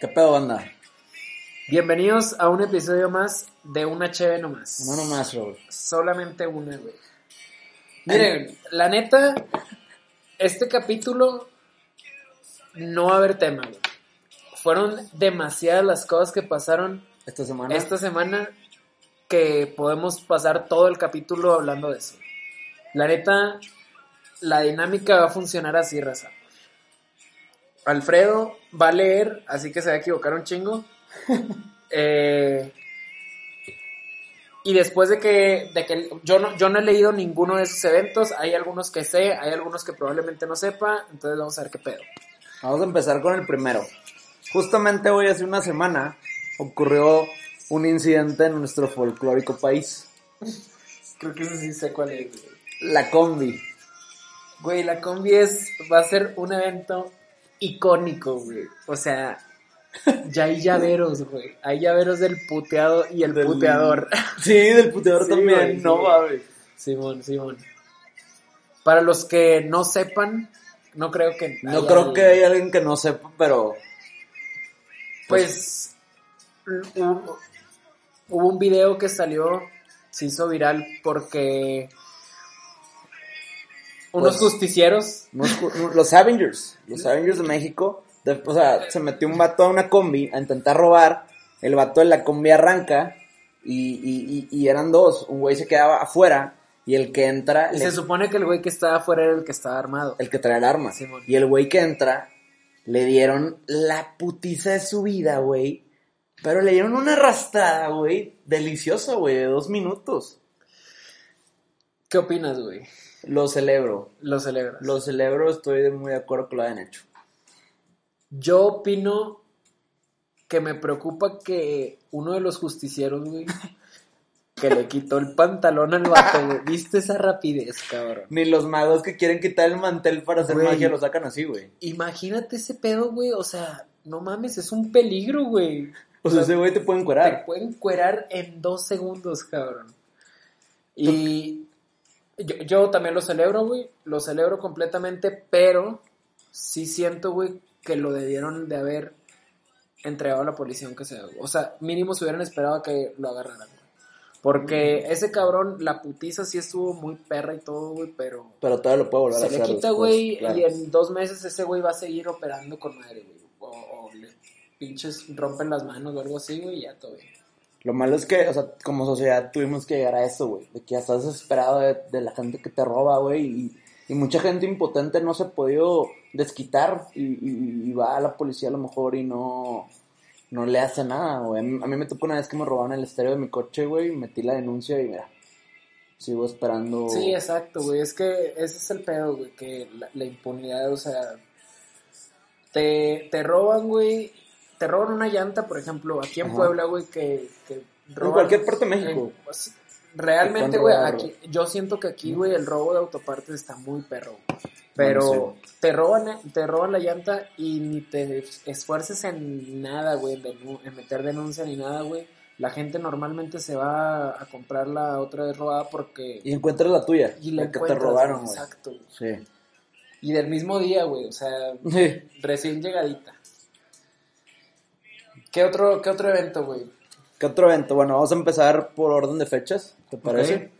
¿Qué pedo, banda? Bienvenidos a un episodio más de Una Cheve Nomás. No nomás, Robert. Solamente una, güey. Miren, la neta, este capítulo no va a haber tema, güey. Fueron demasiadas las cosas que pasaron Esta semana. esta semana que podemos pasar todo el capítulo hablando de eso. La neta, la dinámica va a funcionar así, raza. Alfredo va a leer, así que se va a equivocar un chingo. Eh, y después de que, de que yo, no, yo no he leído ninguno de esos eventos, hay algunos que sé, hay algunos que probablemente no sepa, entonces vamos a ver qué pedo. Vamos a empezar con el primero. Justamente hoy, hace una semana, ocurrió un incidente en nuestro folclórico país. Creo que eso sí sé cuál es. La combi. Güey, la combi es, va a ser un evento icónico, güey. O sea, ya hay llaveros, güey. Hay llaveros del puteado y el Del- puteador. Sí, del puteador Sí, también. güey, no mames. Simón, Simón. Para los que no sepan, no creo que... No creo que haya alguien que no sepa, pero. Pues hubo, hubo un video que salió, se hizo viral porque unos Pues- justicieros unos los Avengers. Los Avengers de México. de- o sea, se metió un vato a una combi a intentar robar. El vato de la combi arranca. Y, y, y, y eran dos. Un güey se quedaba afuera. Y el que entra. y le- se supone que el güey que estaba afuera era el que estaba armado. el que trae el arma. Y el güey que entra, le dieron la putiza de su vida, güey. Pero le dieron una arrastrada, güey. Deliciosa, güey, de dos minutos. ¿Qué opinas, güey? Lo celebro. Lo celebras. Lo celebro, estoy muy de acuerdo que lo hayan hecho. Yo opino que me preocupa que uno de los justicieros, güey, que le quitó el pantalón al vato, güey. ¿Viste esa rapidez, cabrón? Ni los magos que quieren quitar el mantel para hacer Güey. magia lo sacan así, güey. Imagínate ese pedo, güey. O sea, no mames, es un peligro, güey. O sea, ese güey te pueden Te curar. pueden cuerar en dos segundos, cabrón. Y yo, yo también lo celebro, güey. Lo celebro completamente, pero sí siento, güey, que lo debieron de haber entregado a la policía, aunque sea. güey. O sea, mínimo se hubieran esperado a que lo agarraran, güey. Porque ese cabrón, la putiza sí estuvo muy perra y todo, güey, pero Pero todavía lo puedo volver a se hacer. le quita, después, güey, claro. y en dos meses ese güey va a seguir operando con madre, güey. O, o le pinches rompen las manos o algo así, güey, y ya todo bien. Lo malo es que, o sea, como sociedad tuvimos que llegar a eso, güey. De que ya estás desesperado de, la gente que te roba, güey. Y, mucha gente impotente no se ha podido desquitar. Y, va a la policía a lo mejor y no, no le hace nada, güey. A mí, a mí me tocó una vez que me robaron el estéreo de mi coche, güey. Metí la denuncia y mira, sigo esperando. Sí, exacto, güey. Es que ese es el pedo, güey. Que la, la impunidad, o sea. Te, te roban, güey. Te roban una llanta, por ejemplo, aquí en Ajá. Puebla, güey, que, que En roban- cualquier parte de México. Eh, pues, realmente, Te güey, aquí, yo siento que aquí, güey, el robo de autopartes está muy perro. Bueno, Pero te roban, te roban la llanta y ni te esfuerces en nada, güey, en, meter denuncia ni nada, güey. La gente normalmente se va a comprar la otra vez robada porque... Y encuentras la tuya. Y la que te robaron, güey. Exacto. güey. Sí. Y del mismo día, güey, o sea, Sí. recién llegadita. ¿Qué otro, qué otro evento, güey? ¿Qué otro evento? Bueno, vamos a empezar por orden de fechas, ¿te parece?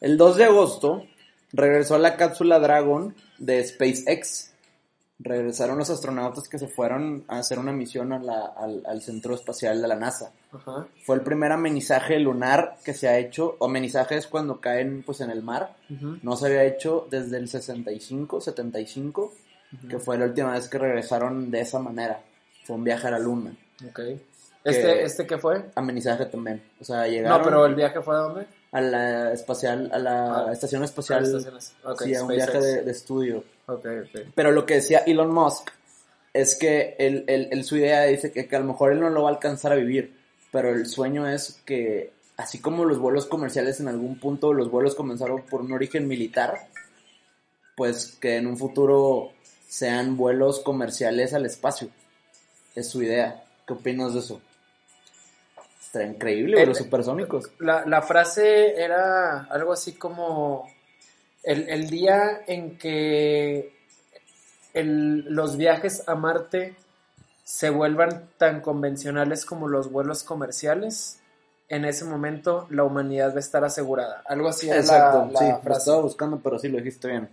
El 2 de agosto regresó la cápsula Dragon de SpaceX. Regresaron los astronautas que se fueron a hacer una misión a la- al, al centro espacial de la NASA. Ajá. Fue el primer amenizaje lunar que se ha hecho. O amenizaje es cuando caen pues en el mar. No se había hecho desde el 65, 75, ujú. que fue la última vez que regresaron de esa manera. Fue un viaje a la luna. Ok. ¿Este, ¿Este qué fue? Amenizaje también. O sea, llegaron No, pero el viaje fue a dónde? a la espacial, a la Ah, estación espacial. Estaciones. Ok, sí, a un SpaceX. viaje de, de estudio. Ok, ok. Pero lo que decía Elon Musk es que él, él- él- su idea dice que, que a lo mejor él no lo va a alcanzar a vivir, pero el sueño es que, así como los vuelos comerciales en algún punto, los vuelos comenzaron por un origen militar, pues que en un futuro sean vuelos comerciales al espacio. Es su idea. ¿Qué opinas de eso? Está increíble, El- los supersónicos. La, la frase era algo así como el, el día en que el- los viajes a Marte se vuelvan tan convencionales como los vuelos comerciales, en ese momento la humanidad va a estar asegurada. Algo así Exacto, la, sí, lo estaba buscando, pero sí lo dijiste bien.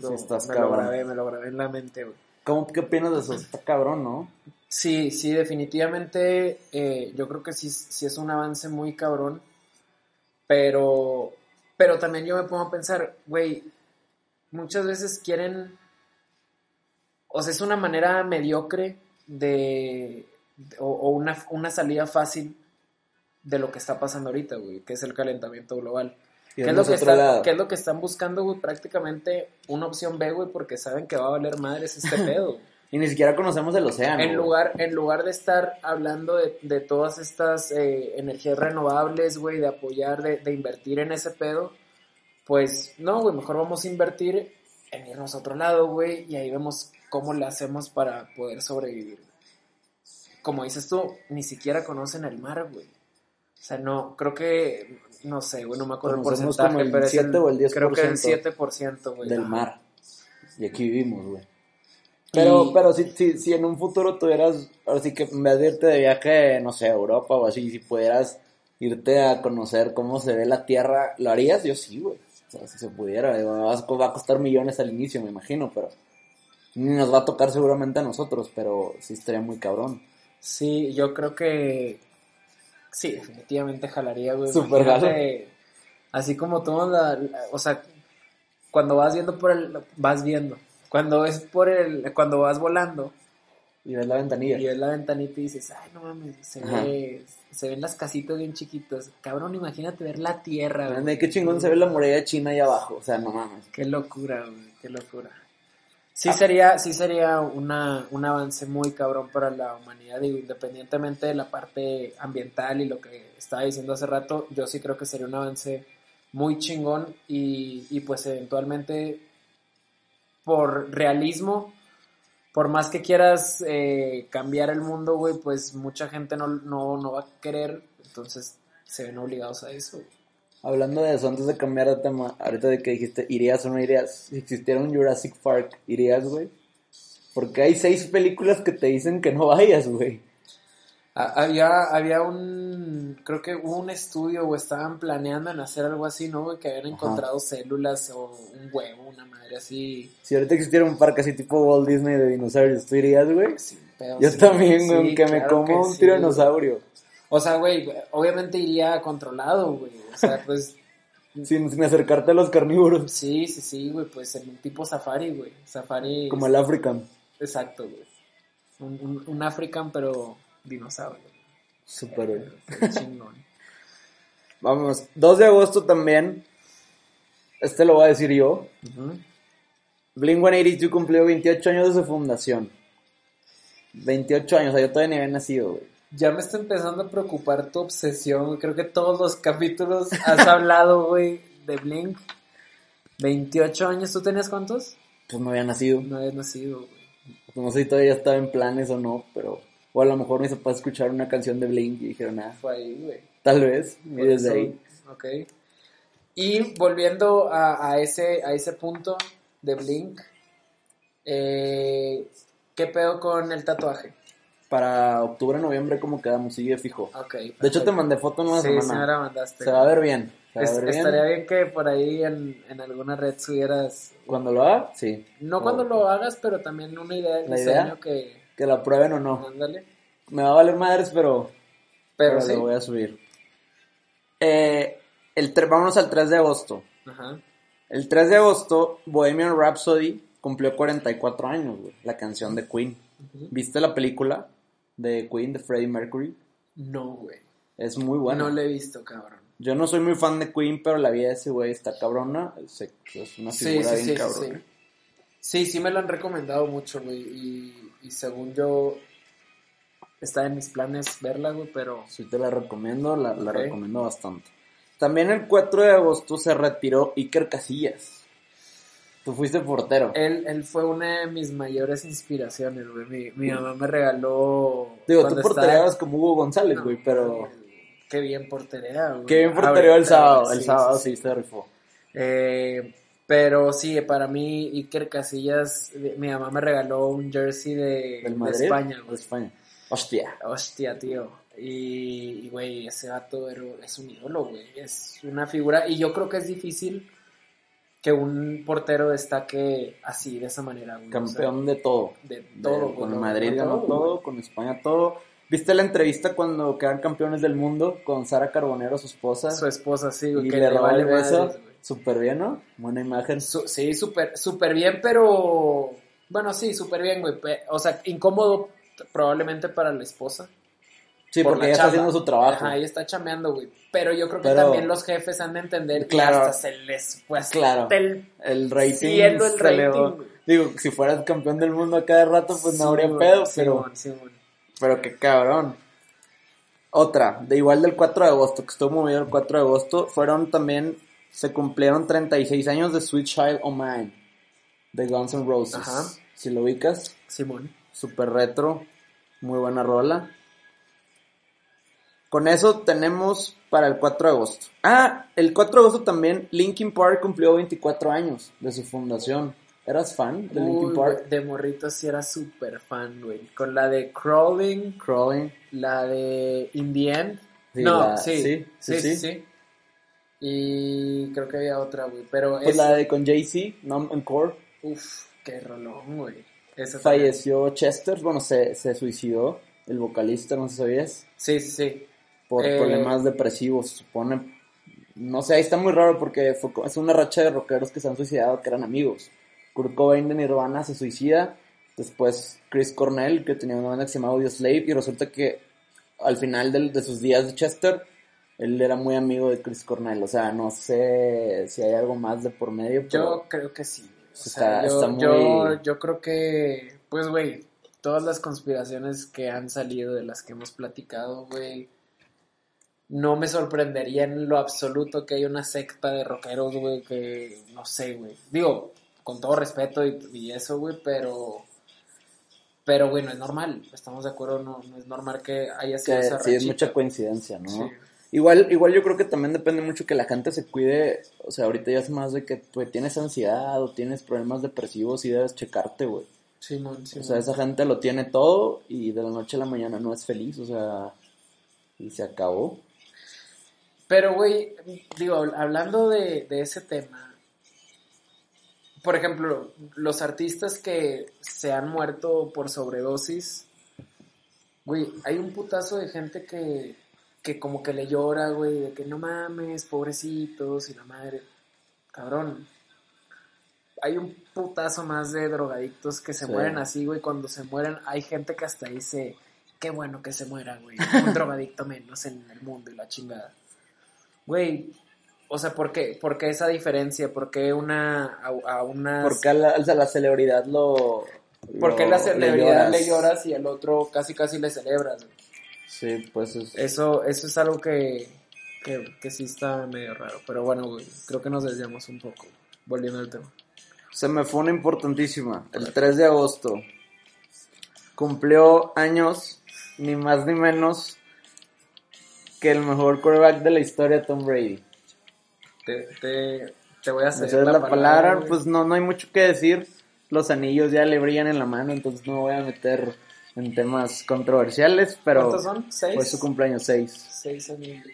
Lo- Sí, estás me lo cabrón. grabé, me lo grabé en la mente, güey. ¿Cómo, ¿Qué opinas de eso? Está cabrón, ¿no? Sí, sí, definitivamente eh, yo creo que sí, sí es un avance muy cabrón, pero, pero también yo me pongo a pensar, güey, muchas veces quieren, o sea, es una manera mediocre de, de- o, o una, una salida fácil de lo que está pasando ahorita, güey, que es el calentamiento global. ¿Qué es, lo que otro está- lado. qué es lo que están buscando, güey? Prácticamente una opción B, güey, porque saben que va a valer madres este pedo. Y ni siquiera conocemos el océano. En lugar, en lugar de estar hablando de, de todas estas eh, energías renovables, güey, de apoyar, de, de invertir en ese pedo, pues no, güey, mejor vamos a invertir en irnos a otro lado, güey, y ahí vemos cómo le hacemos para poder sobrevivir. Como dices tú, ni siquiera conocen el mar, güey. O sea, no, creo que, no sé, güey, no me acuerdo el porcentaje, como el pero es 7 o el 10%. creo que el 7%, güey. del mar. Y aquí vivimos, güey. Pero, Y- pero si, si, si en un futuro tuvieras, ahora sí que en vez de irte de viaje, no sé, a Europa o así, si pudieras irte a conocer cómo se ve la Tierra, ¿lo harías? Yo sí, güey. O sea, si se pudiera, digo, va a costar millones al inicio, me imagino, pero nos va a tocar seguramente a nosotros, pero sí estaría muy cabrón. Sí, yo creo que sí, definitivamente jalaría, güey. Imagínate, Así como tomas la, la- o sea, cuando vas viendo por el, vas viendo. Cuando es por el, cuando vas volando Y ves la ventanilla. y ves la ventanita y dices, ay, no mames, se ve, se ven las casitas bien chiquitas. Cabrón, imagínate ver la tierra, güey. Qué chingón se ve la muralla china ahí abajo, o sea, no mames. Qué locura, güey, qué locura. Sí sería, sí sería una, un avance muy cabrón para la humanidad, digo, independientemente de la parte ambiental y lo que estaba diciendo hace rato, yo sí creo que sería un avance muy chingón y, y pues eventualmente por realismo, por más que quieras eh, cambiar el mundo, güey, pues mucha gente no, no, no va a querer, entonces se ven obligados a eso. Hablando de eso, antes de cambiar de tema, ahorita de que dijiste, ¿irías o no irías? Si existiera un Jurassic Park, ¿irías, güey? Porque hay seis películas que te dicen que no vayas, güey. Ha- Había, había un, creo que hubo un estudio o estaban planeando en hacer algo así, ¿no? güey? Que habían encontrado células o un huevo, una madre así. Si ahorita existiera un parque así tipo Walt Disney de dinosaurios, ¿tú irías, güey? sin pedo, Yo sí, también, güey, sí, aunque me que como un sí. tiranosaurio. O sea, güey, obviamente iría controlado, güey. O sea, pues Sin, sin acercarte a los carnívoros. sí, sí, sí, güey, pues en un tipo safari, güey. Safari. Como el African. Exacto, güey. Un, un, un African, pero dinosaurio. Super. Qué chingón. Vamos, 2 de agosto también. Este lo voy a decir yo. Ujú. Blink 182 cumplió 28 años de su fundación. 28 años, o sea, yo todavía ni había nacido, güey. Ya me está empezando a preocupar tu obsesión, güey. Creo que todos los capítulos has hablado, güey, de Blink. 28 años, ¿tú tenías cuántos? Pues no había nacido. No habías nacido, güey. No sé si todavía estaba en planes o no, pero. O a lo mejor me hizo para escuchar una canción de Blink y dijeron, ah, Fue ahí, güey. tal vez. Y Por desde eso, ahí. Ok. Y volviendo a, a ese, a ese punto de Blink, eh, ¿qué pedo con el tatuaje? Para octubre, noviembre, como quedamos, sigue fijo. Ok. De hecho, te mandé foto en una Sí, sí, me semana. la mandaste. Se va a ver bien. Es- estaría bien que por ahí en, en alguna red subieras Cuando lo haga, sí. No O- cuando lo hagas, pero también una idea de ¿La diseño idea? que... Que la prueben o no. Ándale. Me va a valer madres, pero. Pero pero sí. lo voy a subir. Eh, el vámonos al 3 de agosto. Ajá. El 3 de agosto, Bohemian Rhapsody cumplió 44 años, güey. La canción de Queen. ¿Viste la película de Queen de Freddie Mercury? No, güey. Es muy buena. No lo he visto, cabrón. Yo no soy muy fan de Queen, pero la vida de ese güey está cabrona. Es, una figura sí, bien sí, sí, cabrona. Sí. Sí, me lo han recomendado mucho, güey. Y, y según yo, está en mis planes verla, güey, pero... Sí, te la recomiendo, la, recomiendo bastante. También el 4 de agosto se retiró Iker Casillas. Tú fuiste portero. Él, él fue una de mis mayores inspiraciones, güey. Mi, mi mamá me regaló... Digo, tú estaba- portereabas como Hugo González, No, güey, pero... Qué bien porterea, güey. Qué bien portereó el sábado. el sábado sí, sí, sí. se rifó. Eh, Pero sí, para mí, Iker Casillas, mi mamá me regaló un jersey de, ¿Del de? España, De güey. España. Hostia. Hostia, tío. Y, güey, ese gato es un ídolo, güey. Es una figura. Y yo creo que es difícil que un portero destaque así, de esa manera, güey. O sea, Campeón de todo. de De- todo, güey, con Madrid ganó todo, todo, con España todo. ¿Viste la entrevista cuando quedan campeones del mundo con Sara Carbonero, su esposa? Su esposa, sí, güey, y que le le vale. Súper bien, ¿no? Buena imagen. Su- sí, súper súper bien, pero... Bueno, sí, súper bien, güey. O sea, incómodo probablemente para la esposa. Sí, por porque la ella está haciendo su trabajo. Ajá, ella está chameando, güey. Pero yo creo que Pero- también los jefes han de entender Claro. que hasta se les fue hasta Claro. el El rating. cielo el rating. Digo, si fueras campeón del mundo a cada rato, pues no Sí, habría güey, pedo, sí, pero, güey, sí, güey. pero qué cabrón. Otra, de igual del 4 de agosto, que estuvo movido el 4 de agosto, fueron también, se cumplieron 36 años de Sweet Child O' Mine, de Guns N' Roses. Ajá. Si lo ubicas, Simón. super retro, muy buena rola. Con eso tenemos para el 4 de agosto. Ah, el 4 de agosto también Linkin Park cumplió 24 años de su fundación. ¿Eras fan de Linkin Park? de morrito sí era súper fan, güey. Con la de Crawling, Crawling. la de In the End. Sí, no, la- sí, sí, sí. sí. Y creo que había otra, güey. Pero Pues es... la de con Jay-Z, Numb Encore. Uf, qué rolón, güey. Esa también. Falleció Chester, bueno, se, se suicidó, el vocalista, no sé si sabías, Sí, sí, sí. por Eh. problemas depresivos, se supone. No sé, ahí está muy raro porque fue, es una racha de rockeros que se han suicidado que eran amigos. Kurt Cobain de Nirvana se suicida, después Chris Cornell, que tenía una banda que se llamaba Audioslave, y resulta que al final del- de sus días de Chester, él era muy amigo de Chris Cornell, o sea, no sé si hay algo más de por medio, pero... Yo creo que sí. O Está- sea, yo, está muy- yo, yo creo que, pues, güey, todas las conspiraciones que han salido de las que hemos platicado, güey, no me sorprendería en lo absoluto que haya una secta de rockeros, güey, que, no sé, güey. Digo, con todo respeto y, y eso, güey, pero... Pero, güey, no es normal. Estamos de acuerdo, no, no es normal que haya sido que esa sí, es mucha coincidencia, ¿no? Sí. Igual, igual yo creo que también depende mucho que la gente se cuide, o sea, ahorita ya es más de que pues, tienes ansiedad o tienes problemas depresivos y debes checarte, güey. Simón, O Simón. sea, esa gente lo tiene todo y de la noche a la mañana no es feliz, o sea, y se acabó. Pero, güey, digo, hablando de, de ese tema, por ejemplo, los artistas que se han muerto por sobredosis, güey, hay un putazo de gente que, que como que le llora, güey, de que no mames, pobrecitos y la madre. Cabrón. Hay un putazo más de drogadictos que se Sí. mueren así, güey. Cuando se mueren, hay gente que hasta dice, qué bueno que se muera, güey. Un drogadicto menos en el mundo y la chingada. Güey, o sea, ¿por qué, por qué esa diferencia? ¿Por qué una, a, a una... Porque a la, o sea, la celebridad lo... ¿Por qué la celebridad le lloras? lloras y al otro casi casi le celebras? güey? Sí, pues es... Eso, eso es algo que, que, que sí está medio raro. Pero bueno, güey, creo que nos desviamos un poco. Volviendo al tema. Se me fue una importantísima. El 3 de agosto cumplió años, ni más ni menos, que el mejor quarterback de la historia, Tom Brady. Te, te, te voy a hacer la, palabra, güey. pues no, no hay mucho que decir. Los anillos ya le brillan en la mano, entonces no voy a meter en temas controversiales, pero ¿Cuántos son? ¿Seis? fue su cumpleaños 6. Seis amigos.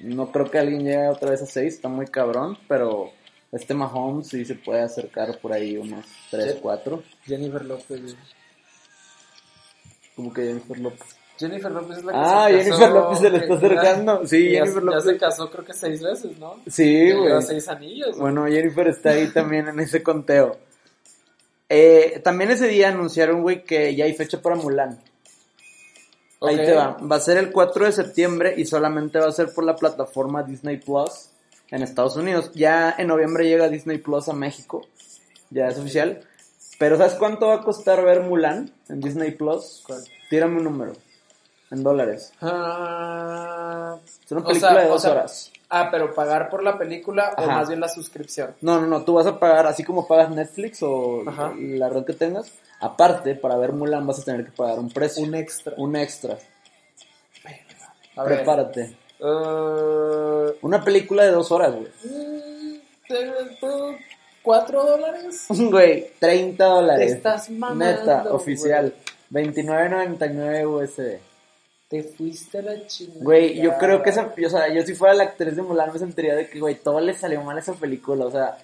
No creo que alguien llegue otra vez a 6, está muy cabrón, pero este Mahomes sí se puede acercar por ahí unos 3, Sí. 4. Jennifer López. Como que Jennifer López. Jennifer López es la que Ah, se Jennifer casó, López se le está acercando. Sí, ya, Jennifer ya López. se casó creo que seis veces, ¿no? Sí, Ya güey. seis anillos. Bueno, Jennifer está ahí también en ese conteo. Eh, también ese día anunciaron, güey, que ya hay fecha para Mulan. Ahí te va. Va a ser el 4 de septiembre y solamente va a ser por la plataforma Disney Plus en Estados Unidos. Ya en noviembre llega Disney Plus a México. Ya es oficial. Pero ¿sabes cuánto va a costar ver Mulan en Disney Plus? ¿Cuál? Tírame un número. En dólares. Ah, Es una o película sea, de o dos sea, horas. Ah, pero pagar por la película o más bien la suscripción. No, no, no, tú vas a pagar, así como pagas Netflix o Ajá. la red que tengas, aparte, para ver Mulan vas a tener que pagar un precio, Un extra. un extra. A ver. Prepárate. eh, Una película de dos horas, güey. mm, ¿4 dólares? Güey, 30 dólares. Te estás mamando, Neta, oficial. 29.99 USD. Te fuiste a la chingada. Güey, yo creo que esa, o sea, yo si fuera la actriz de Mulan me sentiría de que, güey, todo le salió mal a esa película, o sea,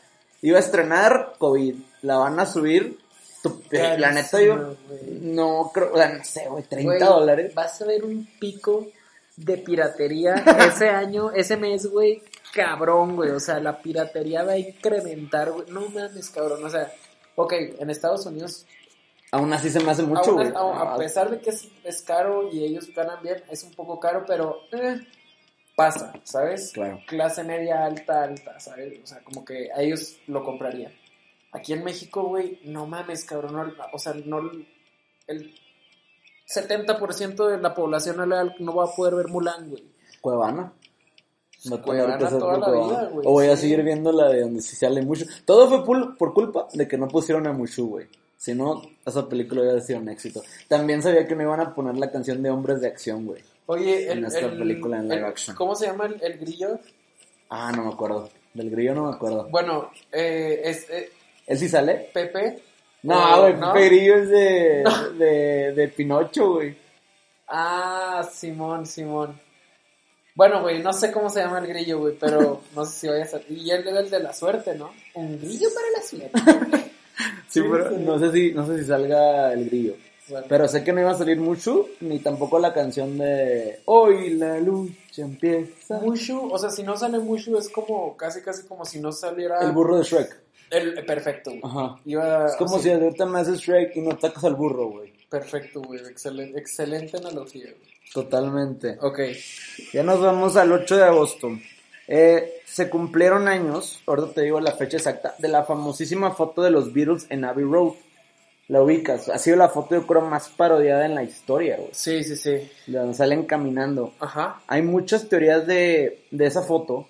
iba a estrenar COVID, la van a subir, tu- la neta yo no creo, o sea, no sé, güey, 30 Güey, dólares. Vas a ver un pico de piratería ese año, ese mes, güey. Cabrón, güey. O sea, la piratería va a incrementar, güey. No mames, cabrón. O sea, ok, en Estados Unidos, Aún así se me hace mucho, güey. a, a pesar de que es, es caro y ellos ganan bien, es un poco caro, pero eh, pasa, ¿sabes? Claro. Clase media alta, alta, ¿sabes? O sea, como que a ellos lo comprarían. Aquí en México, güey, no mames, cabrón. no- o sea, no. El 70% de la población no, no va a poder ver Mulan, güey. Cuevana. Tener Cuevana toda la vida, güey, O voy a seguir viendo la de donde sí sale Mushu. Todo fue por culpa de que no pusieron a Mushu, güey. Si no, esa película hubiera sido un éxito. También sabía que no iban a poner la canción de Hombres de Acción, güey. Oye, el, En esta el- película en live action. ¿Cómo se llama el, el grillo? Ah, no me acuerdo. Del grillo no me acuerdo. Bueno, eh, es eh, ¿Él sí sale? Pepe. No, güey, ¿no? Pepe Grillo es de, No. de, de Pinocho, güey. Ah, Simón, Simón. Bueno, güey, no sé cómo se llama el grillo, güey, pero no sé si vaya a ser. Y él era el de la suerte, ¿no? Un grillo para la suerte. Sí, pero no sé si, no sé si salga el grillo. Bueno, Pero sé que no iba a salir Mushu, ni tampoco la canción de Hoy la lucha empieza. Mushu, o sea, si no sale Mushu es como casi, casi como si no saliera. El burro de Shrek. El- perfecto, güey. Ajá. Iba Es como así. si ahorita me haces Shrek y no atacas al burro, güey. Perfecto, güey. Excelente, excelente analogía, güey. Totalmente. Ok. Ya nos vamos al 8 de agosto. Eh, se cumplieron años, ahorita te digo la fecha exacta, de la famosísima foto de los Beatles en Abbey Road. La ubicas. Ha sido la foto, yo creo, más parodiada en la historia, güey. Sí, sí, sí. De donde salen caminando. Ajá. Hay muchas teorías de, de esa foto,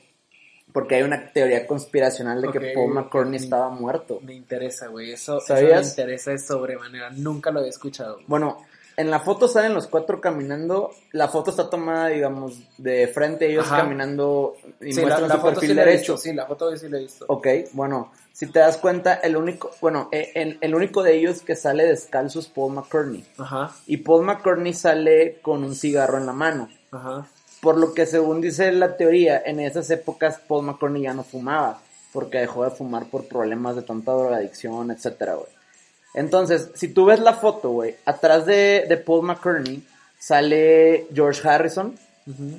porque hay una teoría conspiracional de que Paul McCartney estaba muerto. Me interesa, güey. Eso, me interesa de sobremanera. Nunca lo había escuchado. Bueno, en la foto salen los cuatro caminando. La foto está tomada, digamos, de frente a ellos Ajá. caminando y Sí, la, muestran la su foto perfil sí la derecho. visto. Sí, la foto sí la he visto. Ok, bueno, si te das cuenta, el único, bueno, eh, el, el único de ellos que sale descalzo es Paul McCartney. Ajá, Y Paul McCartney sale con un cigarro en la mano. ajá. Por lo que según dice la teoría, en esas épocas Paul McCartney ya no fumaba, porque dejó de fumar por problemas de tanta drogadicción, etcétera, güey. Entonces, si tú ves la foto, güey, atrás de, de Paul McCartney sale George Harrison,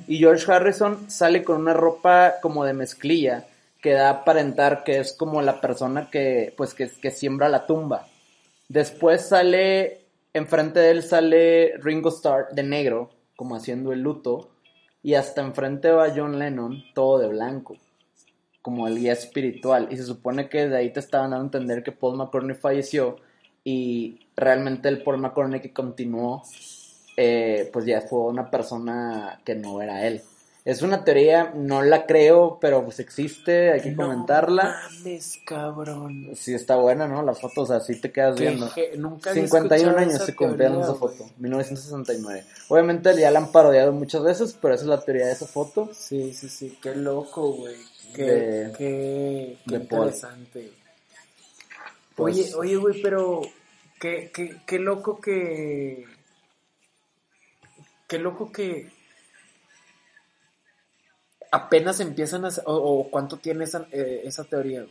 y George Harrison sale con una ropa como de mezclilla que da a aparentar que es como la persona que, pues, que, que siembra la tumba. Después sale, enfrente de él sale Ringo Starr de negro, como haciendo el luto, y hasta enfrente va John Lennon, todo de blanco, como el guía espiritual. Y se supone que de ahí te estaban dando a entender que Paul McCartney falleció y realmente el Paul McCartney que continuó, eh, pues ya fue una persona que no era él. Es una teoría, no la creo, pero pues existe, hay que No comentarla. mames, cabrón. Sí está buena, ¿no? La foto, o sea, sí te quedas viendo. je- nunca había 51 escuchado años se cumplieron esa foto, 1969. Obviamente ya la han parodiado muchas veces, pero esa es la teoría de esa foto. Sí, sí, sí. Qué loco, güey. Qué, De- qué, qué de Paul. interesante. Pues- Oye, oye, güey, pero qué, qué, qué loco que... Qué loco que apenas empiezan a... O, o cuánto tiene esa, eh, esa teoría.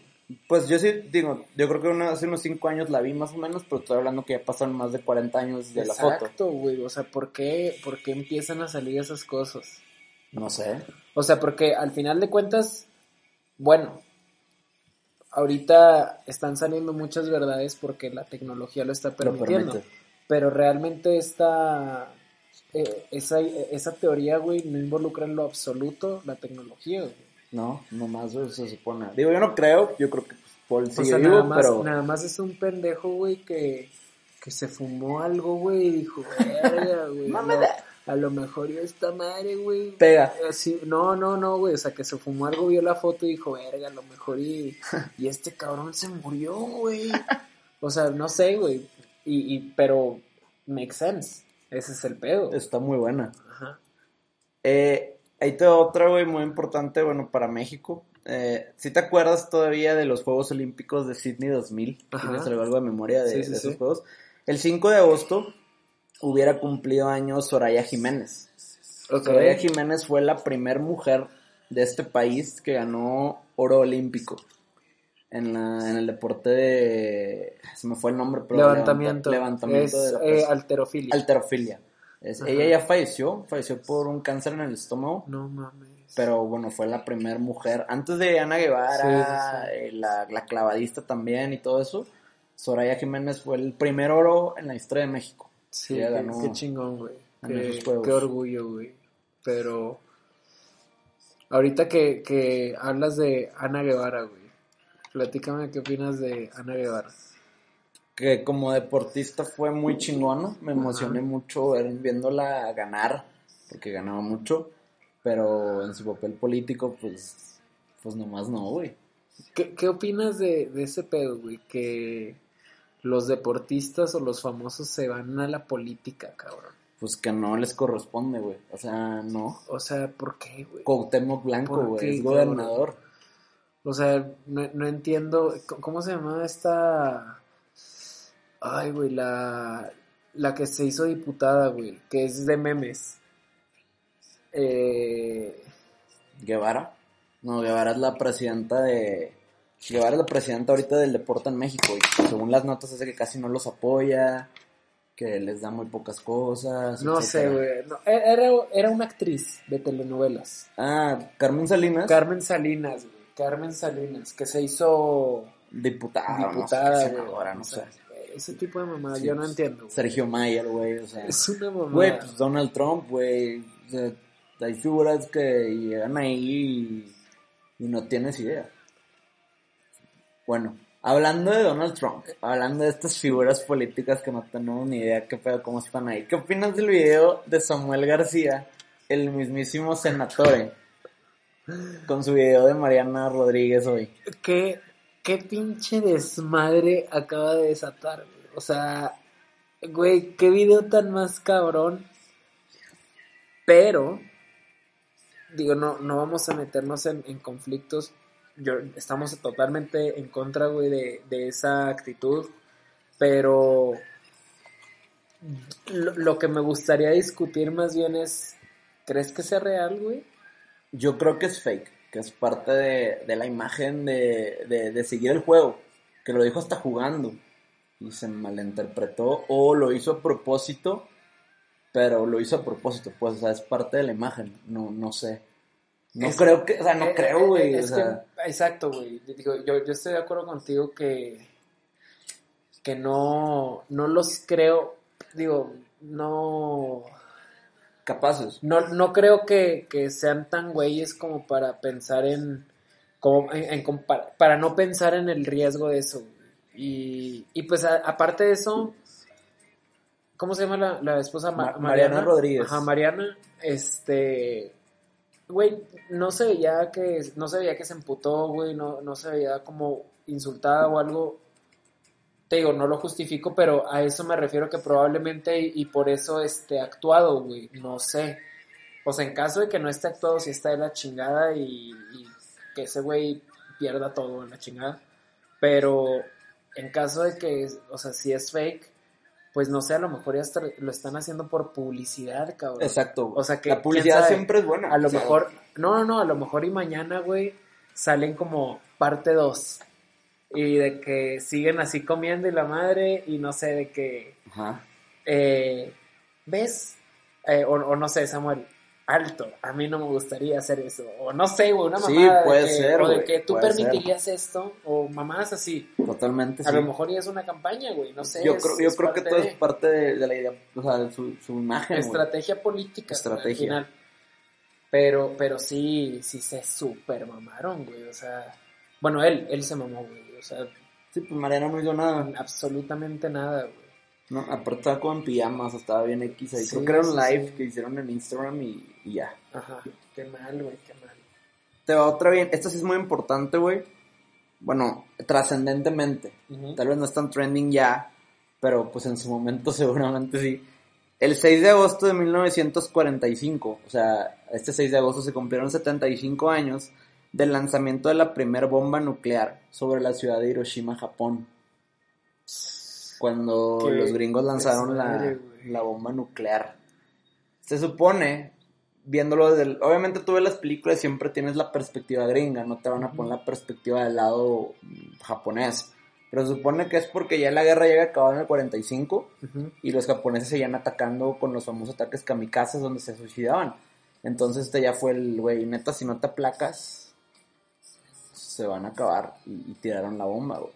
Pues yo sí, digo, yo creo que una- hace unos 5 años la vi más o menos, pero estoy hablando que ya pasaron más de 40 años de la foto. Exacto, güey. O sea, ¿por qué, ¿por qué empiezan a salir esas cosas? No sé. O sea, porque al final de cuentas, bueno, ahorita están saliendo muchas verdades porque la tecnología lo está permitiendo. pero realmente esta, eh, esa, esa teoría, güey, no involucra en lo absoluto la tecnología, güey. No, nomás eso se supone. Digo, yo no creo, yo creo que Paul O sigue sea, vivo, nada más, pero... nada más es un pendejo, güey, que, que se fumó algo, güey, y dijo, güey. No, a lo mejor yo esta madre, güey. Pega. Así, no, no, no, güey. O sea, que se fumó algo, vio la foto y dijo, verga, a lo mejor y, y este cabrón se murió, güey. O sea, no sé, güey. Y, y, pero, makes sense. Ese es el pedo. Está muy buena. Ajá. Eh, ahí te va otra, güey, muy importante, bueno, para México. eh, ¿sí te acuerdas todavía de los Juegos Olímpicos de Sydney 2000? Ajá. ¿Tienes algo de memoria de, Sí, sí, de esos juegos? El 5 de agosto hubiera cumplido años Soraya Jiménez. Soraya Jiménez fue la primer mujer de este país que ganó oro olímpico en, la, en el deporte de... Se me fue el nombre, pero... Levantamiento. levanta- levantamiento es de la eh, alterofilia. Alterofilia. Es- ella ya falleció, falleció por un cáncer en el estómago, no mames. pero bueno, fue la primera mujer, antes de Ana Guevara, Sí, sí, eh, La, la clavadista también y todo eso, Soraya Jiménez fue el primer oro en la historia de México. Sí, ganó qué chingón, güey. Qué, orgullo, güey. Pero ahorita que, que hablas de Ana Guevara, güey. Platícame qué opinas de Ana Guevara. Que como deportista fue muy chingona, me emocioné mucho viéndola ganar, porque ganaba mucho, pero en su papel político, pues, pues nomás no, güey. ¿Qué, qué opinas de, de ese pedo, güey? Que los deportistas o los famosos se van a la política, cabrón. Pues que no les corresponde, güey. O sea, no. O sea, ¿por qué, güey? Cuauhtémoc Blanco, ¿Por güey, es cabrón? gobernador. O sea, no, no entiendo. ¿Cómo- ¿Cómo se llamaba esta? Ay, güey, la, la que se hizo diputada, güey, que es de memes. Eh, Guevara. No, Guevara es la presidenta de... Guevara es la presidenta ahorita del deporte en México. Y según las notas es de que casi no los apoya, que les da muy pocas cosas. no sé, güey. no, era, era una actriz de telenovelas. Ah, Carmen Salinas. Carmen Salinas, güey. Carmen Salinas, que se hizo diputada, diputada, no senadora, no sé. ese tipo de mamá, Sí, yo no pues, entiendo. güey. Sergio Mayer, güey, o sea... Es una mamá. Güey, pues Donald Trump, güey. O sea, hay figuras que llegan ahí y, y no tienes idea. Bueno, hablando de Donald Trump, hablando de estas figuras políticas que no tenemos ni idea qué pedo, cómo están ahí. ¿Qué opinas del video de Samuel García, el mismísimo senatore, con su video de Mariana Rodríguez hoy? ¿Qué, qué pinche desmadre acaba de desatar. O sea, güey, qué video tan más cabrón. Pero, digo, no, no vamos a meternos en, en conflictos. Yo, estamos totalmente en contra, güey, de, de esa actitud. Pero lo, que me gustaría discutir más bien es, ¿crees que sea real, güey? Yo creo que es fake, que es parte de, de la imagen de, de, de seguir el juego, que lo dijo hasta jugando y se malinterpretó o lo hizo a propósito, pero lo hizo a propósito, pues, o sea, es parte de la imagen, no, no sé. No Es- creo que, o sea, no Eh, creo, eh, güey, eh, o sea, exacto, güey. Digo, yo, yo estoy de acuerdo contigo que, que no, no los creo, digo, no, capaces. no, no creo que, que sean tan güeyes como para pensar en, como, en, en para no pensar en el riesgo de eso. Y, y pues a- aparte de eso, ¿cómo se llama la, la esposa? Ma- Ma- Mariana Rodríguez. Ajá, Mariana, este, güey, no se veía que, no se veía que se emputó, güey, no, no se veía como insultada o algo. Te digo, no lo justifico, pero a eso me refiero que probablemente y, por eso esté actuado, güey, no sé. O sea, en caso de que no esté actuado, si está de la chingada y, y que ese güey pierda todo en la chingada. Pero en caso de que, o sea, si es fake, pues no sé, a lo mejor ya está- lo están haciendo por publicidad, cabrón. Exacto. O sea, que- la publicidad siempre es buena. A lo o sea, mejor, no, no, no, a lo mejor y mañana, güey, salen como parte 2. Y de que siguen así comiendo y la madre, y no sé, de que, Ajá. eh, ¿ves? Eh, o, o no sé, Samuel, alto, a mí no me gustaría hacer eso. O no sé, güey, una Sí, mamada. de puede que- ser, O de que tú ser. permitirías esto, o mamadas así. Totalmente, A sí. lo mejor ya es una campaña, güey, no sé. yo es- creo, yo creo que todo de- es parte de, de la idea, o sea, de su, su imagen, estrategia política Estrategia. al final. pero pero sí sí se super mamaron güey o sea bueno él él se mamó güey o sea Sí, pues Mariana no hizo nada. absolutamente nada güey No, aparte estaba como en pijamas, estaba bien X ahí. Sí, Creo que era un live sí. que hicieron en Instagram y, y ya. ajá qué mal güey qué mal Te va otra bien. Esta sí es muy importante, güey. Bueno, trascendentemente. Tal vez no es tan trending ya, pero pues en su momento seguramente sí. El 6 de agosto de 1945, o sea, este 6 de agosto se cumplieron 75 años del lanzamiento de la primera bomba nuclear sobre la ciudad de Hiroshima, Japón. Cuando Qué los gringos lanzaron la, bomba nuclear. Se supone, viéndolo desde... el- obviamente tú ves las películas y siempre tienes la perspectiva gringa, no te van a poner la perspectiva del lado japonés. Pero se supone que es porque ya la guerra llega a acabar en el 45 Ujú. y los japoneses seguían atacando con los famosos ataques kamikazes donde se suicidaban. Entonces este ya fue el, güey, neta, si no te aplacas, se van a acabar y, y tiraron la bomba, güey.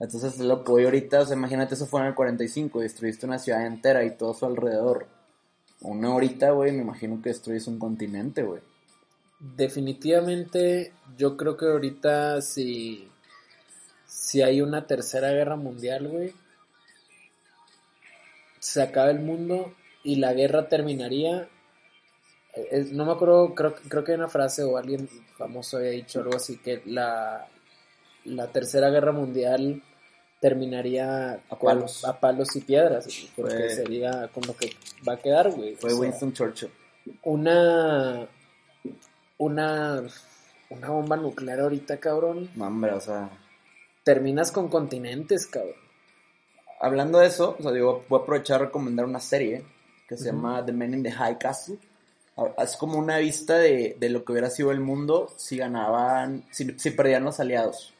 Entonces es lo que voy ahorita, o sea, imagínate eso fue en el 45, destruiste una ciudad entera y todo su alrededor. Una horita, güey, me imagino que destruyes un continente, güey. Definitivamente, yo creo que ahorita si, si hay una tercera guerra mundial, güey, se acaba el mundo y la guerra terminaría. no me acuerdo, creo, creo que hay una frase o alguien famoso había dicho algo así, que la, la tercera guerra mundial terminaría A palos. a palos y piedras, porque Fue- sería con lo que va a quedar, güey. Fue o sea, Winston Churchill. una una una bomba nuclear ahorita, cabrón, No, hombre, o sea... terminas con continentes, cabrón. Hablando de eso, o sea, digo, voy a aprovechar a recomendar una serie que se llama The Men in the High Castle. Es como una vista de, de lo que hubiera sido el mundo si ganaban, si, si perdían los aliados,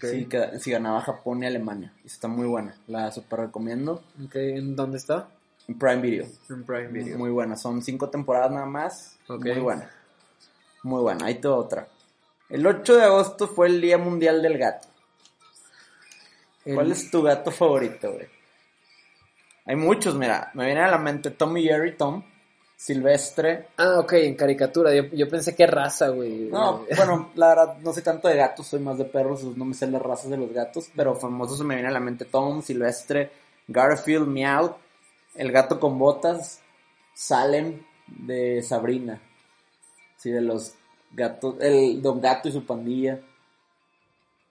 Si, si ganaba Japón y Alemania. Y está muy buena, la super recomiendo. Ok, ¿En dónde está? En Prime Video. En Prime Video. Muy buena, son cinco temporadas nada más. Muy buena. Muy buena, ahí te va otra. El 8 de agosto fue el Día Mundial del Gato. El- ¿Cuál es tu gato favorito, güey? Hay muchos, mira. Me viene a la mente Tommy Jerry Tom, Silvestre. Ah, ok, en caricatura. Yo, yo pensé que raza, güey. No, bueno, la verdad, no sé tanto de gatos, soy más de perros, no me sé las razas de los gatos, pero famosos se me viene a la mente Tom, Silvestre, Garfield, Meow, el gato con botas, Salem de Sabrina. Sí, de los gatos, el Don Gato y su pandilla.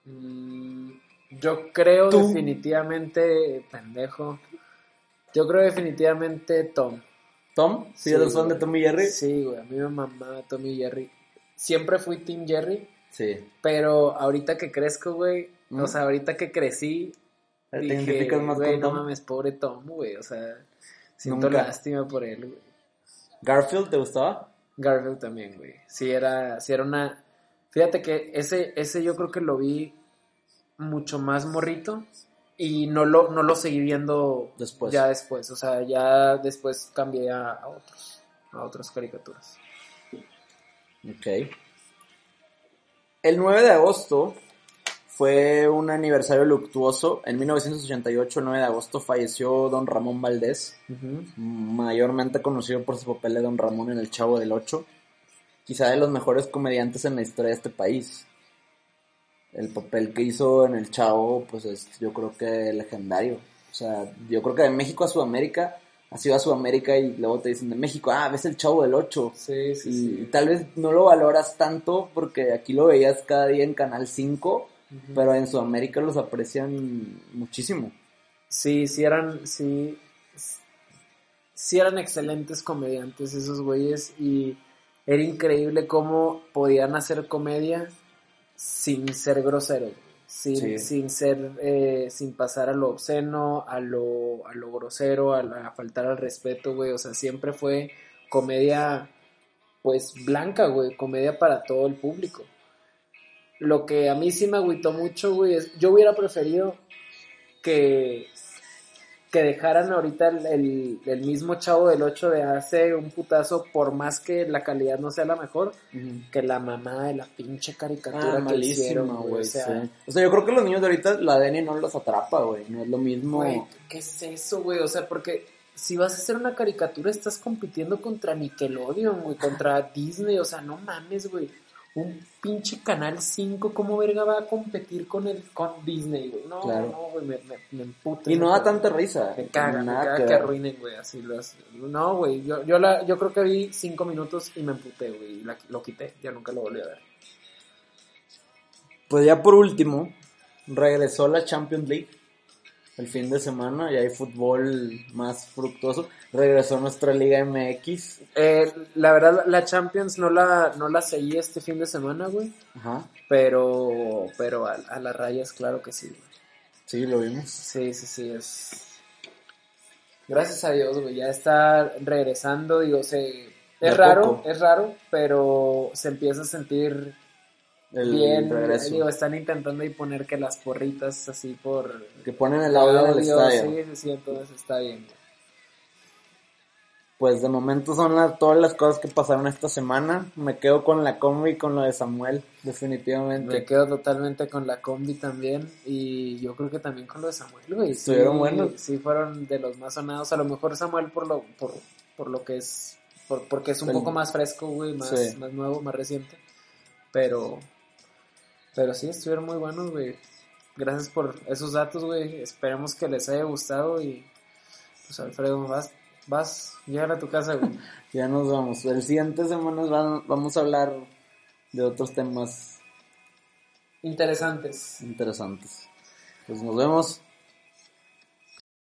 Mm, yo creo Tú. definitivamente, pendejo. Yo creo definitivamente Tom. Tom, ¿sí, Sí, eres fan de güey. Tommy Jerry? Sí, güey, a mí me mamaba Tommy Jerry. Siempre fui Team Jerry, Sí. pero ahorita que crezco, güey, ¿Mm? o sea, ahorita que crecí, ¿Te dije, identificas más güey, con no Tom? mames, pobre Tom, güey, o sea, siento Nunca. lástima por él, güey. ¿Garfield te gustaba? Garfield también, güey. Sí era, sí era una... Fíjate que ese, ese yo creo que lo vi mucho más morrito y no lo, no lo seguí viendo Después. ya después. O sea, ya después cambié a, a otros, a otras caricaturas. Ok. El 9 de agosto fue un aniversario luctuoso. En 1988, el 9 de agosto, falleció don Ramón Valdés, mayormente conocido por su papel de don Ramón en El Chavo del Ocho. Quizá de los mejores comediantes en la historia de este país. El papel que hizo en El Chavo, pues es yo creo que legendario. O sea, yo creo que de México a Sudamérica, ha sido a Sudamérica y luego te dicen de México, ah, ves El Chavo del Ocho. Sí, sí, Y sí. tal vez no lo valoras tanto porque aquí lo veías cada día en Canal 5, Ujú. pero en Sudamérica los aprecian muchísimo. Sí, sí eran, sí, sí eran excelentes comediantes esos güeyes y era increíble cómo podían hacer comedia sin ser groseros, sin, Sí. sin ser, eh, sin pasar a lo obsceno, a lo, a lo grosero, a, la- a faltar al respeto, güey, o sea, siempre fue comedia, pues, blanca, güey, comedia para todo el público. Lo que a mí sí me agüitó mucho, güey, es, yo hubiera preferido que, que dejaran ahorita el, el- el mismo chavo del 8 de hace un putazo, por más que la calidad no sea la mejor, que la mamá de la pinche caricatura Ah, que hicieron, güey. O sea, sí. O sea, yo creo que los niños de ahorita la ADN no los atrapa, güey. No es lo mismo. güey, ¿qué es eso, güey? O sea, porque si vas a hacer una caricatura, estás compitiendo contra Nickelodeon, güey, contra Disney, o sea, no mames, güey. Un pinche Canal 5, ¿cómo verga va a competir con el con Disney, güey? No, Claro. no, güey, me, me, me emputa. Y no da tanta risa. Me caga, me caga que arruinen, güey, así lo hace. No, güey, yo, yo, la, yo creo que vi cinco minutos y me emputé, güey, y la- lo quité, ya nunca lo volví a ver. Pues ya por último, regresó la Champions League. El fin de semana y hay fútbol más fructuoso. Regresó nuestra Liga MX. Eh, la verdad, la Champions no la, no la seguí este fin de semana, güey. Ajá. Pero, pero a, a las rayas, claro que sí, güey. Sí, lo vimos. Sí, sí, sí, es... Gracias a Dios, güey, ya está regresando, digo, se... Es raro, poco. es raro, pero se empieza a sentir El bien. regreso. Digo, están intentando ahí poner que las porritas así por... que ponen el audio en el estadio. Sí, sí, sí, entonces está bien. Pues de momento son las, todas las cosas que pasaron esta semana. Me quedo con la combi y con lo de Samuel, definitivamente. Me quedo totalmente con la combi también y yo creo que también con lo de Samuel, güey. Sí, Estuvieron buenos. Sí, fueron de los más sonados. A lo mejor Samuel por lo, por, por lo que es, por, porque es un El- poco más fresco, güey, más, Sí. más nuevo, más reciente. Pero, pero sí, estuvieron muy buenos, güey. Gracias por esos datos, güey. Esperemos que les haya gustado y pues Alfredo, vas, vas, llegar a tu casa, güey. Ya nos vamos. El siguiente semana vamos a hablar de otros temas Interesantes. interesantes. Pues nos vemos.